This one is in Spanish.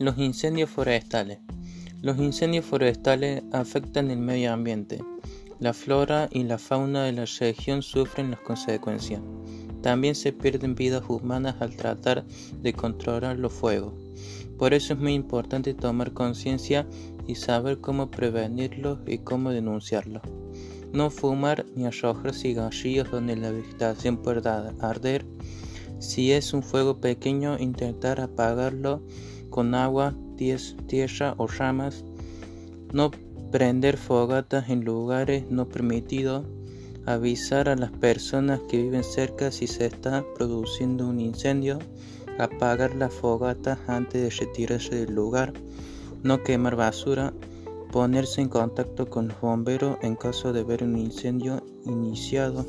Los incendios forestales. Los incendios forestales afectan el medio ambiente. La flora y la fauna de la región sufren las consecuencias. También se pierden vidas humanas al tratar de controlar los fuegos. Por eso es muy importante tomar conciencia y saber cómo prevenirlos y cómo denunciarlos. No fumar ni arrojar cigarrillos donde la vegetación pueda arder. Si es un fuego pequeño, intentar apagarlo con agua, tierra o ramas, no prender fogatas en lugares no permitidos, avisar a las personas que viven cerca si se está produciendo un incendio, apagar las fogatas antes de retirarse del lugar, no quemar basura, ponerse en contacto con los bomberos en caso de ver un incendio iniciado